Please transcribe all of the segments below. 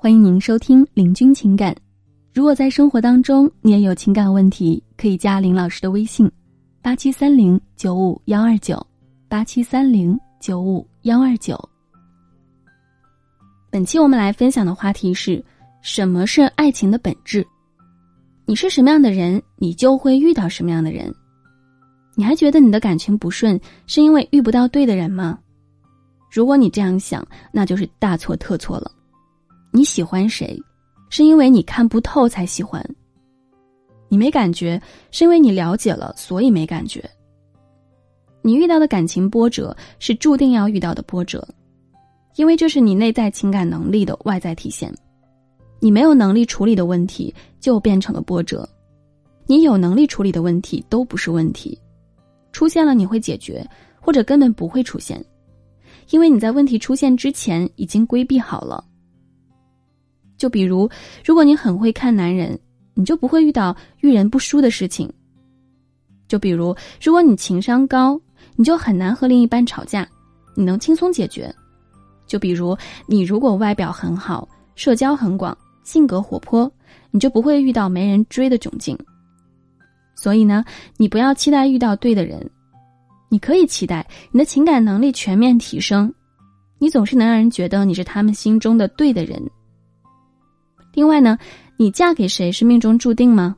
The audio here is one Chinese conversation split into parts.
欢迎您收听《林军情感》。如果在生活当中你也有情感问题，可以加林老师的微信：八七三零九五幺二九，八七三零九五幺二九。本期我们来分享的话题是：什么是爱情的本质？你是什么样的人，你就会遇到什么样的人。你还觉得你的感情不顺是因为遇不到对的人吗？如果你这样想，那就是大错特错了。你喜欢谁，是因为你看不透才喜欢；你没感觉，是因为你了解了，所以没感觉。你遇到的感情波折，是注定要遇到的波折，因为这是你内在情感能力的外在体现。你没有能力处理的问题，就变成了波折；你有能力处理的问题，都不是问题。出现了，你会解决，或者根本不会出现，因为你在问题出现之前已经规避好了。就比如，如果你很会看男人，你就不会遇到遇人不淑的事情。就比如，如果你情商高，你就很难和另一半吵架，你能轻松解决。就比如，你如果外表很好，社交很广，性格活泼，你就不会遇到没人追的窘境。所以呢，你不要期待遇到对的人，你可以期待你的情感能力全面提升，你总是能让人觉得你是他们心中的对的人。另外呢，你嫁给谁是命中注定吗？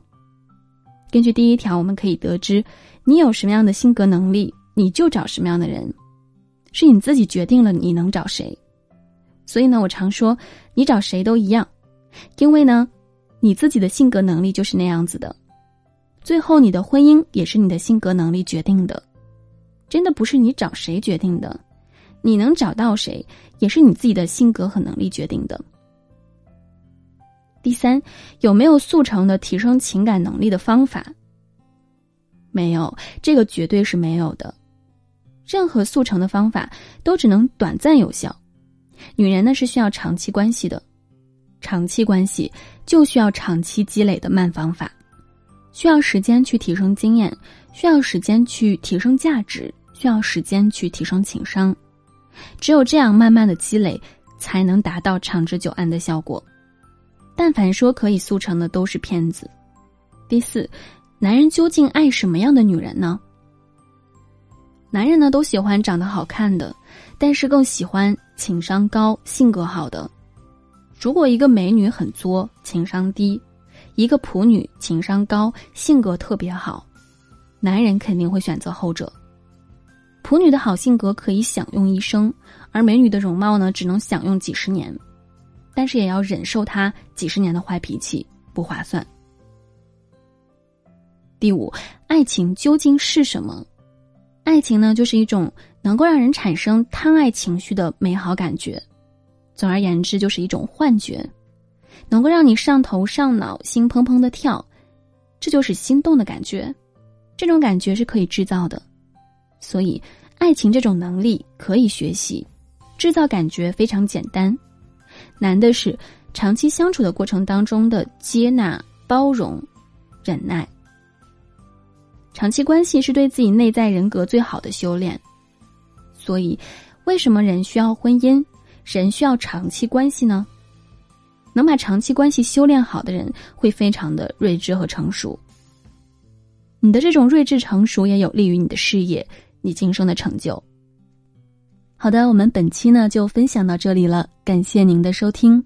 根据第一条，我们可以得知，你有什么样的性格能力，你就找什么样的人，是你自己决定了你能找谁。所以呢，我常说，你找谁都一样，因为呢，你自己的性格能力就是那样子的。最后，你的婚姻也是你的性格能力决定的，真的不是你找谁决定的，你能找到谁，也是你自己的性格和能力决定的。第三，有没有速成的提升情感能力的方法？没有，这个绝对是没有的。任何速成的方法都只能短暂有效。女人呢是需要长期关系的，长期关系就需要长期积累的慢方法，需要时间去提升经验，需要时间去提升价值，需要时间去提升情商。只有这样慢慢的积累，才能达到长治久安的效果。但凡说可以速成的都是骗子。第四，男人究竟爱什么样的女人呢？男人呢都喜欢长得好看的，但是更喜欢情商高、性格好的。如果一个美女很作、情商低，一个普女情商高、性格特别好，男人肯定会选择后者。普女的好性格可以享用一生，而美女的容貌呢，只能享用几十年。但是也要忍受他几十年的坏脾气，不划算。第五，爱情究竟是什么？爱情呢，就是一种能够让人产生贪爱情绪的美好感觉。总而言之，就是一种幻觉，能够让你上头上脑，心砰砰的跳，这就是心动的感觉。这种感觉是可以制造的，所以爱情这种能力可以学习，制造感觉非常简单。难的是长期相处的过程当中的接纳、包容、忍耐。长期关系是对自己内在人格最好的修炼。所以，为什么人需要婚姻？人需要长期关系呢？能把长期关系修炼好的人，会非常的睿智和成熟。你的这种睿智成熟，也有利于你的事业，你今生的成就。好的，我们本期呢就分享到这里了，感谢您的收听。